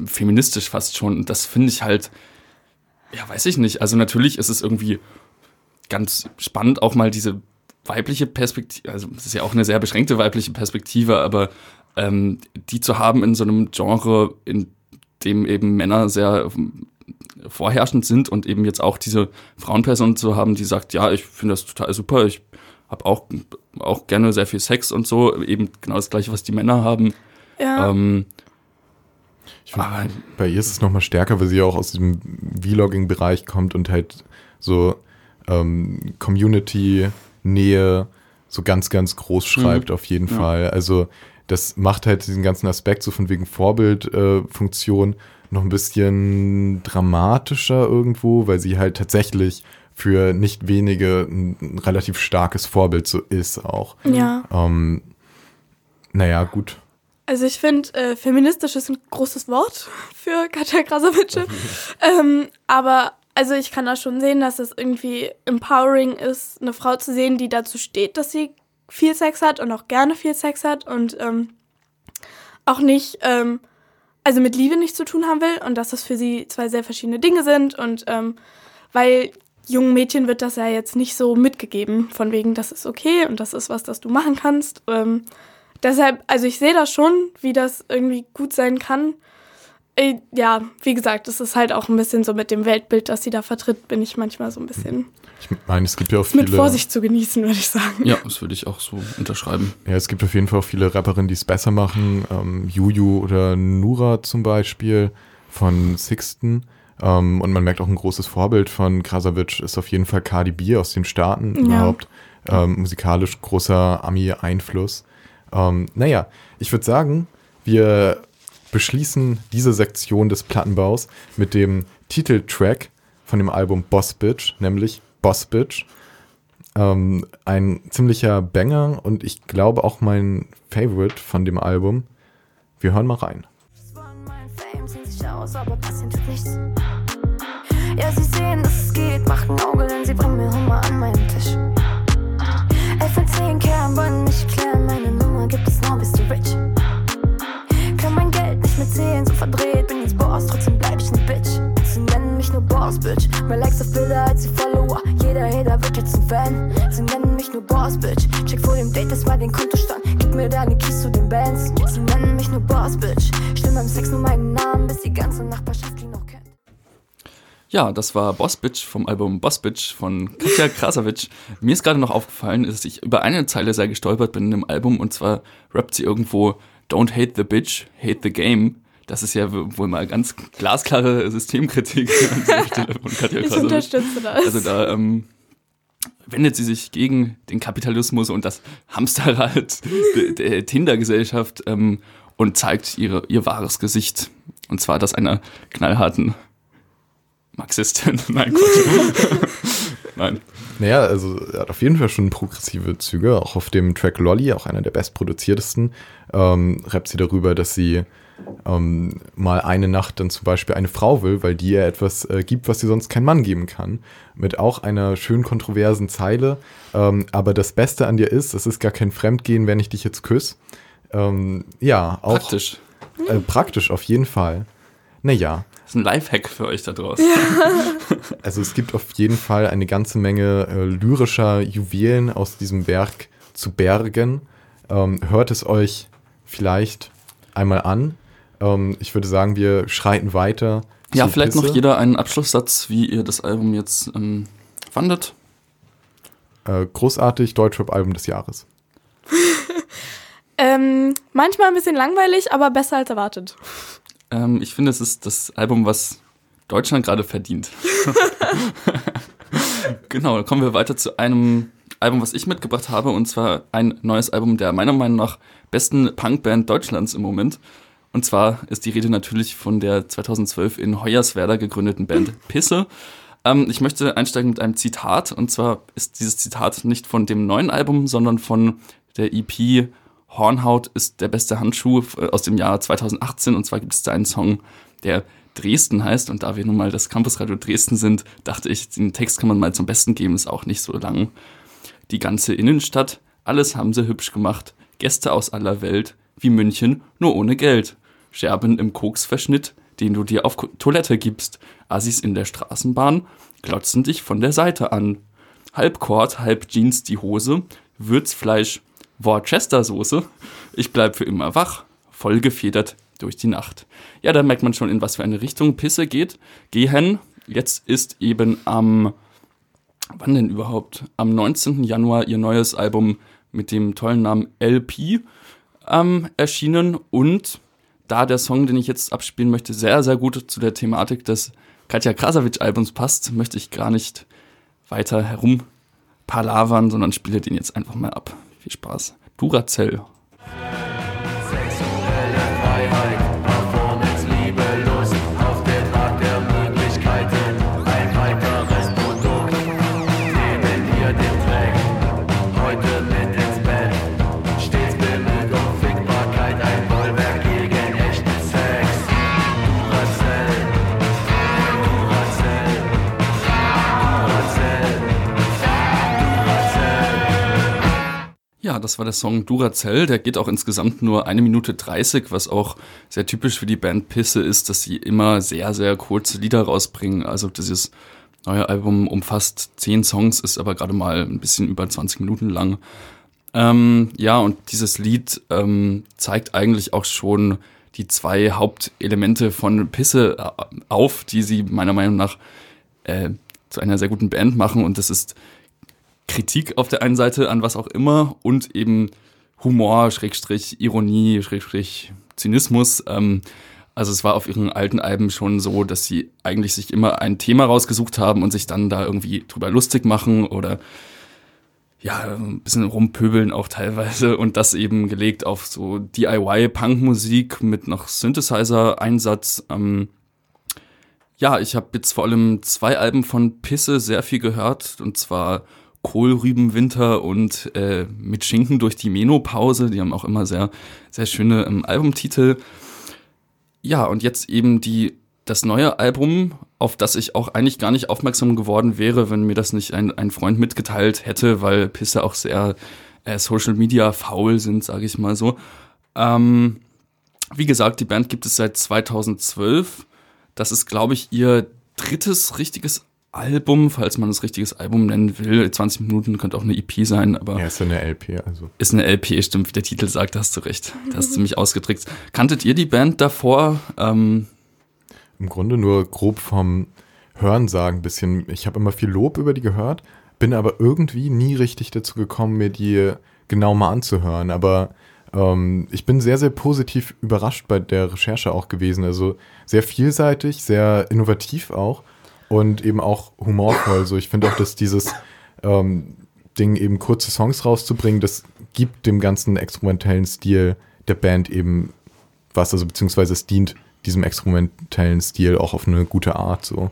feministisch fast schon. Und das finde ich halt, ja, weiß ich nicht. Also natürlich ist es irgendwie ganz spannend, auch mal diese weibliche Perspektive, also es ist ja auch eine sehr beschränkte weibliche Perspektive, aber ähm, die zu haben in so einem Genre, in dem eben Männer sehr vorherrschend sind und eben jetzt auch diese Frauenperson zu haben, die sagt, ja, ich finde das total super, ich habe auch, auch gerne sehr viel Sex und so, eben genau das gleiche, was die Männer haben. Ja. Ähm, Ich find, Aber- bei ihr ist es nochmal stärker, weil sie ja auch aus diesem Vlogging-Bereich kommt und halt so ähm, Community-Nähe so ganz, ganz groß schreibt, auf jeden Ja. Fall. Also das macht halt diesen ganzen Aspekt so von wegen Vorbildfunktion äh, noch ein bisschen dramatischer irgendwo, weil sie halt tatsächlich für nicht wenige ein, relativ starkes Vorbild so ist auch. ja. Ähm, naja, gut. Also ich finde, äh, feministisch ist ein großes Wort für Katja Krasowitsche. ähm, aber also ich kann da schon sehen, dass es irgendwie empowering ist, eine Frau zu sehen, die dazu steht, dass sie viel Sex hat und auch gerne viel Sex hat und ähm, auch nicht, ähm, also mit Liebe nichts zu tun haben will und dass das für sie zwei sehr verschiedene Dinge sind und ähm, weil jungen Mädchen wird das ja jetzt nicht so mitgegeben, von wegen, das ist okay und das ist was, das du machen kannst. Ähm, deshalb, also ich sehe das schon, wie das irgendwie gut sein kann. Äh, Ja, wie gesagt, das ist halt auch ein bisschen so mit dem Weltbild, das sie da vertritt, bin ich manchmal so ein bisschen Ich meine, es gibt ja auch viele. mit Vorsicht zu genießen, würde ich sagen. ja, das würde ich auch so unterschreiben. Ja, es gibt auf jeden Fall auch viele Rapperinnen, die es besser machen. Ähm, Juju oder Nura zum Beispiel von Sixten. Ähm, und man merkt auch ein großes Vorbild von Krasavitsch ist auf jeden Fall Cardi B aus den Staaten Ja. überhaupt. Ähm, musikalisch großer Ami-Einfluss. Ähm, naja, ich würde sagen, wir beschließen diese Sektion des Plattenbaus mit dem Titeltrack von dem Album Boss Bitch, nämlich Boss Bitch. Ähm, ein ziemlicher Banger und ich glaube auch mein Favorite von dem Album. Wir hören mal rein. wollen mein Fame, sehen sich aus, aber passiert nichts. Ja, sie sehen, dass es geht, machen Auge, denn sie bringen mir Hummer an meinen Tisch. Zählen, so verdreht, bin jetzt Boss, trotzdem bleib ich ne Bitch. Sie nennen mich nur Boss, Bitch. Mehr Likes auf Bilder als die Follower. Jeder Hater wird jetzt ein Fan. Sie nennen mich nur Boss, Bitch. Check vor dem Date erstmal den Kontostand. Gib mir deine Keys zu den Bands. Sie nennen mich nur Boss, Bitch. Stimme beim Sex nur meinen Namen, bis die ganze Nachbarschaft ihn noch kennt. Ja, das war Boss Bitch vom Album Boss Bitch von Katja Krasavitsch. Mir ist gerade noch aufgefallen, dass ich über eine Zeile sehr gestolpert bin in dem Album und zwar rappt sie irgendwo Don't hate the bitch, hate the game. Das ist ja wohl mal ganz glasklare Systemkritik von Katja Ich unterstütze das. Also da ähm, wendet sie sich gegen den Kapitalismus und das Hamsterrad der, der Tinder-Gesellschaft ähm, und zeigt ihre, ihr wahres Gesicht. Und zwar das einer knallharten Marxistin. Nein, Quatsch. Nein. Naja, also er hat auf jeden Fall schon progressive Züge. Auch auf dem Track Lolly, auch einer der bestproduziertesten, ähm, rappt sie darüber, dass sie ähm, mal eine Nacht dann zum Beispiel eine Frau will, weil die ihr etwas äh, gibt, was sie sonst kein Mann geben kann. Mit auch einer schön kontroversen Zeile. Ähm, aber das Beste an dir ist, es ist gar kein Fremdgehen, wenn ich dich jetzt küsse. Ähm, ja, auch Praktisch. Äh, praktisch auf jeden Fall. Naja, ist ein Lifehack für euch da draußen. Also es gibt auf jeden Fall eine ganze Menge äh, lyrischer Juwelen aus diesem Werk zu bergen. Ähm, hört es euch vielleicht einmal an. Ähm, ich würde sagen, wir schreiten weiter. Ja, vielleicht Pisse. noch jeder einen Abschlusssatz, wie ihr das Album jetzt ähm, fandet. Äh, großartig, Deutschrap-Album des Jahres. Ähm, manchmal ein bisschen langweilig, aber besser als erwartet. Ähm, ich finde, es ist das Album, was Deutschland gerade verdient. genau, dann kommen wir weiter zu einem Album, was ich mitgebracht habe, und zwar ein neues Album der meiner Meinung nach besten Punkband Deutschlands im Moment. Und zwar ist die Rede natürlich von der 2012 in Hoyerswerda gegründeten Band Pisse. Ähm, ich möchte einsteigen mit einem Zitat, und zwar ist dieses Zitat nicht von dem neuen Album, sondern von der EP Hornhaut ist der beste Handschuh äh, aus dem Jahr 2018. Und zwar gibt es da einen Song, der Dresden heißt. Und da wir nun mal das Campusradio Dresden sind, dachte ich, den Text kann man mal zum Besten geben, ist auch nicht so lang. Die ganze Innenstadt, alles haben sie hübsch gemacht. Gäste aus aller Welt, wie München, nur ohne Geld. Scherben im Koksverschnitt, den du dir auf Toilette gibst. Assis in der Straßenbahn glotzen dich von der Seite an. Halb Kord, halb Jeans die Hose, Würzfleisch, Worcestersoße. Ich bleib für immer wach, voll gefedert durch die Nacht. Ja, da merkt man schon, in was für eine Richtung Pisse geht. Gehen. Jetzt ist eben am, wann denn überhaupt? Am 19. Januar ihr neues Album mit dem tollen Namen LP ähm, erschienen und da der Song, den ich jetzt abspielen möchte, sehr, sehr gut zu der Thematik des Katja Krasavitsch-Albums passt, möchte ich gar nicht weiter herum palavern, sondern spiele den jetzt einfach mal ab. Viel Spaß. Duracell. Das war der Song Duracell. Der geht auch insgesamt nur eine Minute 30, was auch sehr typisch für die Band Pisse ist, dass sie immer sehr, sehr kurze Lieder rausbringen. Also dieses neue Album umfasst zehn Songs, ist aber gerade mal ein bisschen über 20 Minuten lang. Ähm, ja, und dieses Lied ähm, zeigt eigentlich auch schon die zwei Hauptelemente von Pisse äh, auf, die sie meiner Meinung nach äh, zu einer sehr guten Band machen. Und das ist Kritik auf der einen Seite an was auch immer und eben Humor, Schrägstrich, Ironie, Schrägstrich, Zynismus. Ähm, also es war auf ihren alten Alben schon so, dass sie eigentlich sich immer ein Thema rausgesucht haben und sich dann da irgendwie drüber lustig machen oder ja, ein bisschen rumpöbeln auch teilweise und das eben gelegt auf so DIY-Punk-Musik mit noch Synthesizer-Einsatz. Ähm, ja, ich habe jetzt vor allem zwei Alben von Pisse sehr viel gehört und zwar Kohlrübenwinter und äh, mit Schinken durch die Menopause. Die haben auch immer sehr, sehr schöne ähm, Albumtitel. Ja, und jetzt eben die, das neue Album, auf das ich auch eigentlich gar nicht aufmerksam geworden wäre, wenn mir das nicht ein, ein Freund mitgeteilt hätte, weil Pisse auch sehr äh, Social Media faul sind, sage ich mal so. Ähm, wie gesagt, die Band gibt es seit 2012. Das ist, glaube ich, ihr drittes richtiges Album, falls man das richtiges Album nennen will. 20 Minuten könnte auch eine EP sein, aber Ja, ist ja eine LP, also. ist eine LP, stimmt, wie der Titel sagt, hast du recht. Da hast du mich ausgetrickst. Kanntet ihr die Band davor? Ähm, Im Grunde nur grob vom Hörensagen ein bisschen. Ich habe immer viel Lob über die gehört, bin aber irgendwie nie richtig dazu gekommen, mir die genau mal anzuhören. Aber ähm, ich bin sehr, sehr positiv überrascht bei der Recherche auch gewesen. Also sehr vielseitig, sehr innovativ auch und eben auch humorvoll. So, ich finde auch, dass dieses ähm, Ding, eben kurze Songs rauszubringen, das gibt dem ganzen experimentellen Stil der Band eben was, also beziehungsweise es dient diesem experimentellen Stil auch auf eine gute Art so.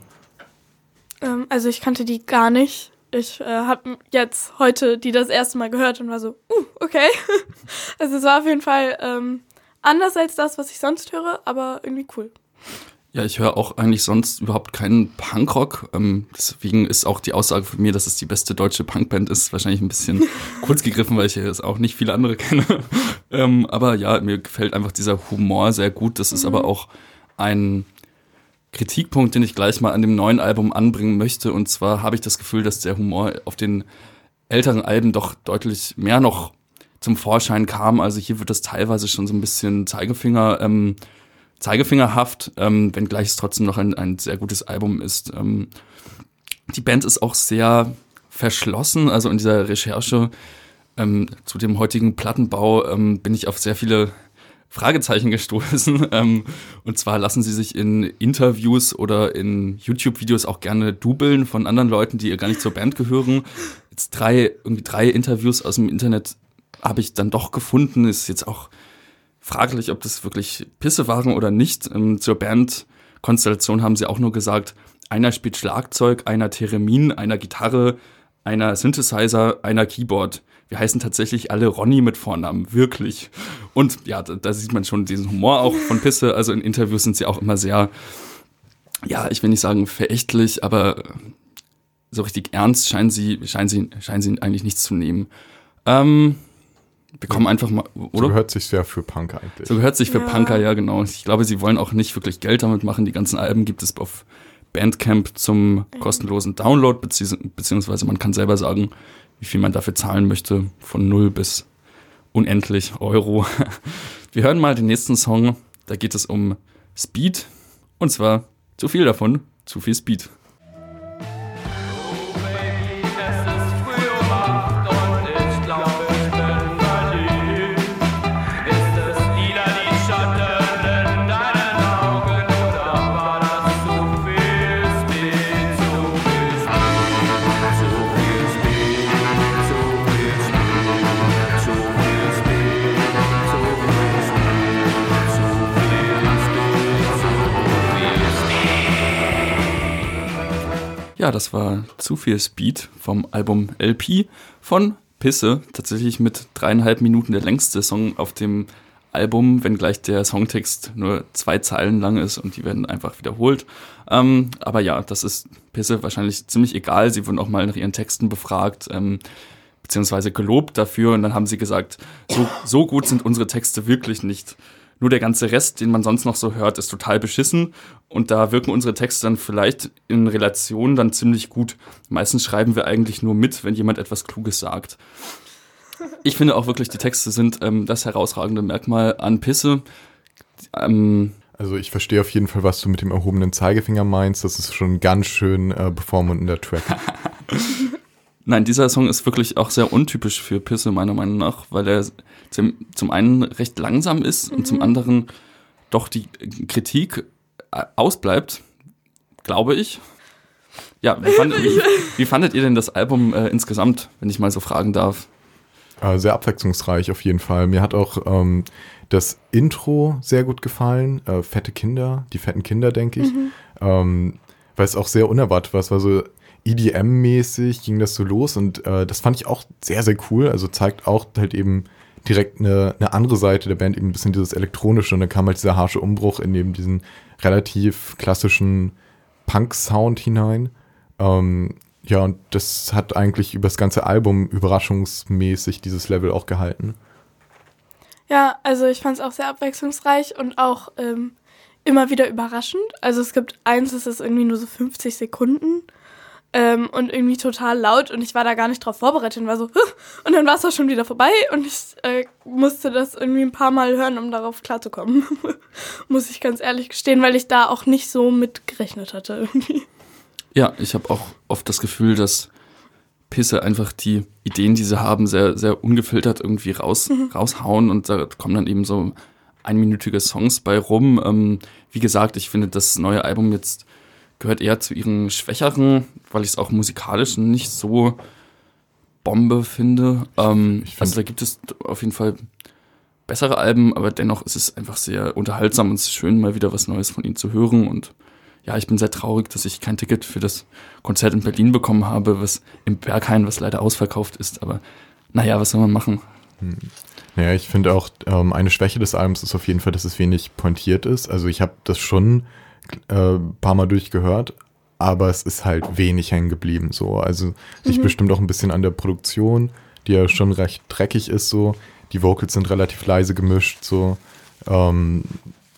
Ähm, also ich kannte die gar nicht. Ich äh, habe jetzt heute die das erste Mal gehört und war so, uh, okay. also es war auf jeden Fall ähm, anders als das, was ich sonst höre, aber irgendwie cool. Ja, ich höre auch eigentlich sonst überhaupt keinen Punkrock. Ähm, deswegen ist auch die Aussage von mir, dass es die beste deutsche Punkband ist, wahrscheinlich ein bisschen kurz gegriffen, weil ich jetzt auch nicht viele andere kenne. ähm, aber ja, mir gefällt einfach dieser Humor sehr gut. Das ist aber auch ein Kritikpunkt, den ich gleich mal an dem neuen Album anbringen möchte. Und zwar habe ich das Gefühl, dass der Humor auf den älteren Alben doch deutlich mehr noch zum Vorschein kam. Also hier wird das teilweise schon so ein bisschen Zeigefinger ähm, zeigefingerhaft, ähm, wenngleich es trotzdem noch ein, ein sehr gutes Album ist. Ähm, die Band ist auch sehr verschlossen, also in dieser Recherche ähm, zu dem heutigen Plattenbau ähm, bin ich auf sehr viele Fragezeichen gestoßen. Ähm, und zwar lassen sie sich in Interviews oder in YouTube-Videos auch gerne dubeln von anderen Leuten, die gar nicht zur Band gehören. Jetzt drei, irgendwie drei Interviews aus dem Internet habe ich dann doch gefunden. Ist jetzt auch fraglich, ob das wirklich Pisse waren oder nicht. Ähm, zur Bandkonstellation haben sie auch nur gesagt, einer spielt Schlagzeug, einer Theremin, einer Gitarre, einer Synthesizer, einer Keyboard. Wir heißen tatsächlich alle Ronny mit Vornamen, wirklich. Und ja, da, da sieht man schon diesen Humor auch von Pisse. Also in Interviews sind sie auch immer sehr, ja, ich will nicht sagen verächtlich, aber so richtig ernst scheinen sie, scheinen sie, scheinen sie eigentlich nichts zu nehmen. Ähm, wir kommen einfach mal, oder? So gehört sich ja für Punk eigentlich. So gehört sich für Ja. Punker, ja genau. Ich glaube, sie wollen auch nicht wirklich Geld damit machen. Die ganzen Alben gibt es auf Bandcamp zum kostenlosen Download, bezieh beziehungsweise man kann selber sagen, wie viel man dafür zahlen möchte, von 0 bis unendlich Euro. Wir hören mal den nächsten Song, da geht es um Speed und zwar zu viel davon, zu viel Speed. Ja, das war zu viel Speed vom Album LP von Pisse. Tatsächlich mit dreieinhalb Minuten der längste Song auf dem Album, wenngleich der Songtext nur zwei Zeilen lang ist und die werden einfach wiederholt. Ähm, aber ja, das ist Pisse wahrscheinlich ziemlich egal. Sie wurden auch mal nach ihren Texten befragt, ähm, beziehungsweise gelobt dafür und dann haben sie gesagt, so, so gut sind unsere Texte wirklich nicht. Nur der ganze Rest, den man sonst noch so hört, ist total beschissen. Und da wirken unsere Texte dann vielleicht in Relation dann ziemlich gut. Meistens schreiben wir eigentlich nur mit, wenn jemand etwas Kluges sagt. Ich finde auch wirklich, die Texte sind ähm, das herausragende Merkmal an Pisse. Ähm, Also ich verstehe auf jeden Fall, was du mit dem erhobenen Zeigefinger meinst. Das ist schon ganz schön äh, bevormundender Track. Nein, dieser Song ist wirklich auch sehr untypisch für Pisse, meiner Meinung nach, weil er zum, zum einen recht langsam ist und zum anderen doch die Kritik äh, ausbleibt, glaube ich. Ja, wie, fand, wie, wie fandet ihr denn das Album äh, insgesamt, wenn ich mal so fragen darf? Äh, sehr abwechslungsreich auf jeden Fall. Mir hat auch ähm, das Intro sehr gut gefallen. Äh, fette Kinder, die fetten Kinder, denke ich. Ähm, weil es auch sehr unerwartet war. Es war so EDM-mäßig, ging das so los und äh, das fand ich auch sehr, sehr cool. Also zeigt auch halt eben direkt eine, eine andere Seite der Band, eben ein bisschen dieses elektronische und dann kam halt dieser harsche Umbruch in eben diesen relativ klassischen Punk-Sound hinein. Ähm, ja, und das hat eigentlich über das ganze Album überraschungsmäßig dieses Level auch gehalten. Ja, also ich fand es auch sehr abwechslungsreich und auch ähm, immer wieder überraschend. Also es gibt eins, das ist irgendwie nur so 50 Sekunden ähm, und irgendwie total laut und ich war da gar nicht drauf vorbereitet und war so, "Huh!" und dann war es auch schon wieder vorbei und ich äh, musste das irgendwie ein paar Mal hören, um darauf klarzukommen. Muss ich ganz ehrlich gestehen, weil ich da auch nicht so mit gerechnet hatte irgendwie. Ja, ich habe auch oft das Gefühl, dass Pisse einfach die Ideen, die sie haben, sehr, sehr ungefiltert irgendwie raus, raushauen und da kommen dann eben so einminütige Songs bei rum. Ähm, wie gesagt, ich finde, das neue Album jetzt gehört eher zu ihren Schwächeren, weil ich es auch musikalisch nicht so Bombe finde. Ähm, find- also da gibt es auf jeden Fall bessere Alben, aber dennoch ist es einfach sehr unterhaltsam und es ist schön, mal wieder was Neues von ihnen zu hören und ja, ich bin sehr traurig, dass ich kein Ticket für das Konzert in Berlin bekommen habe, was im Berghain, was leider ausverkauft ist. Aber naja, was soll man machen? Naja, ich finde auch, ähm, eine Schwäche des Albums ist auf jeden Fall, dass es wenig pointiert ist. Also ich habe das schon äh, ein paar Mal durchgehört, aber es ist halt wenig hängen geblieben. So. Also liegt bestimmt auch ein bisschen an der Produktion, die ja schon recht dreckig ist. So. Die Vocals sind relativ leise gemischt. So. Ähm,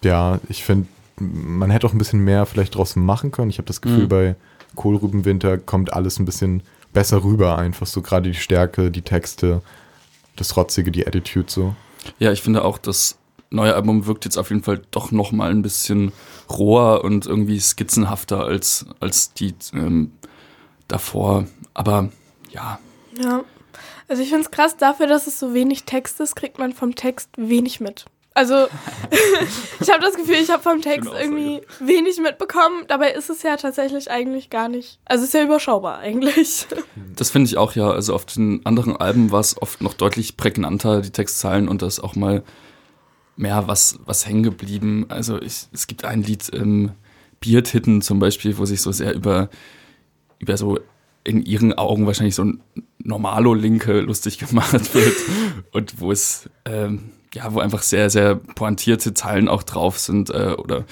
ja, ich finde, man hätte auch ein bisschen mehr vielleicht draus machen können. Ich habe das Gefühl, Mhm. bei Kohlrübenwinter kommt alles ein bisschen besser rüber. Einfach so gerade die Stärke, die Texte, das Rotzige, die Attitude so. Ja, ich finde auch, dass neue Album wirkt jetzt auf jeden Fall doch noch mal ein bisschen roher und irgendwie skizzenhafter als, als die ähm, davor. Aber ja, Ja. Also ich finde es krass, dafür, dass es so wenig Text ist, kriegt man vom Text wenig mit. Also ich habe das Gefühl, ich habe vom Text irgendwie wenig mitbekommen. Dabei ist es ja tatsächlich eigentlich gar nicht. Also es ist ja überschaubar eigentlich. das finde ich auch ja. Also auf den anderen Alben war es oft noch deutlich prägnanter, die Textzeilen und das auch mal mehr was, was hängen geblieben. Also ich, es gibt ein Lied, ähm, Beard-Hitten zum Beispiel, wo sich so sehr über, über so in ihren Augen wahrscheinlich so ein Normalo-Linke lustig gemacht wird und wo es, ähm, ja, wo einfach sehr, sehr pointierte Zeilen auch drauf sind äh, oder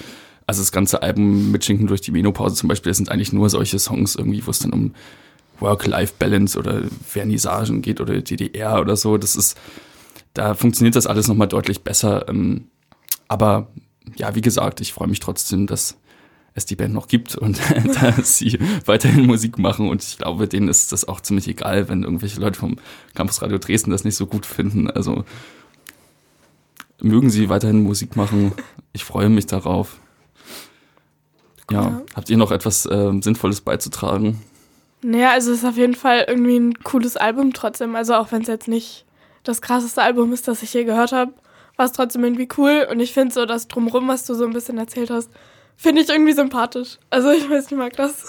also das ganze Album mit Schinken durch die Menopause zum Beispiel, das sind eigentlich nur solche Songs irgendwie, wo es dann um Work-Life-Balance oder Vernissagen geht oder DDR oder so. Das ist, da funktioniert das alles nochmal deutlich besser. Ähm, aber ja, wie gesagt, ich freue mich trotzdem, dass es die Band noch gibt und dass sie weiterhin Musik machen. Und ich glaube, denen ist das auch ziemlich egal, wenn irgendwelche Leute vom Campus Radio Dresden das nicht so gut finden. Also mögen sie weiterhin Musik machen. Ich freue mich darauf. Ja, Ja. habt ihr noch etwas ähm, Sinnvolles beizutragen? Naja, also es ist auf jeden Fall irgendwie ein cooles Album trotzdem. Also auch wenn es jetzt nicht das krasseste Album ist, das ich je gehört habe, war es trotzdem irgendwie cool. Und ich finde so das Drumrum, was du so ein bisschen erzählt hast, finde ich irgendwie sympathisch. Also ich weiß, ich mag das.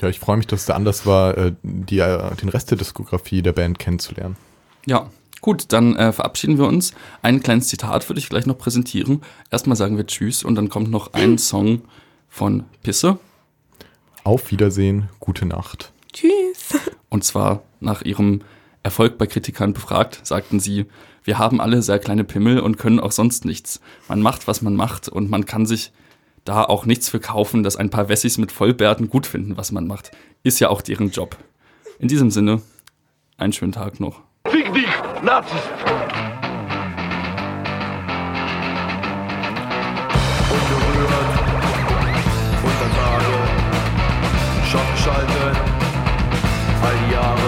Ja, ich freue mich, dass es da anders war, äh, die, äh, den Rest der Diskografie der Band kennenzulernen. Ja, gut, dann äh, verabschieden wir uns. Ein kleines Zitat würde ich gleich noch präsentieren. Erstmal sagen wir Tschüss und dann kommt noch ein Song von Pisse. Auf Wiedersehen, gute Nacht. Tschüss. Und zwar nach ihrem Erfolg bei Kritikern befragt, sagten sie, wir haben alle sehr kleine Pimmel und können auch sonst nichts. Man macht, was man macht und man kann sich da auch nichts für kaufen, dass ein paar Wessis mit Vollbärten gut finden, was man macht. Ist ja auch deren Job. In diesem Sinne, einen schönen Tag noch. Fick dich, Nazis! Unberührt, unter Tage, Schock schalten, all die Jahre,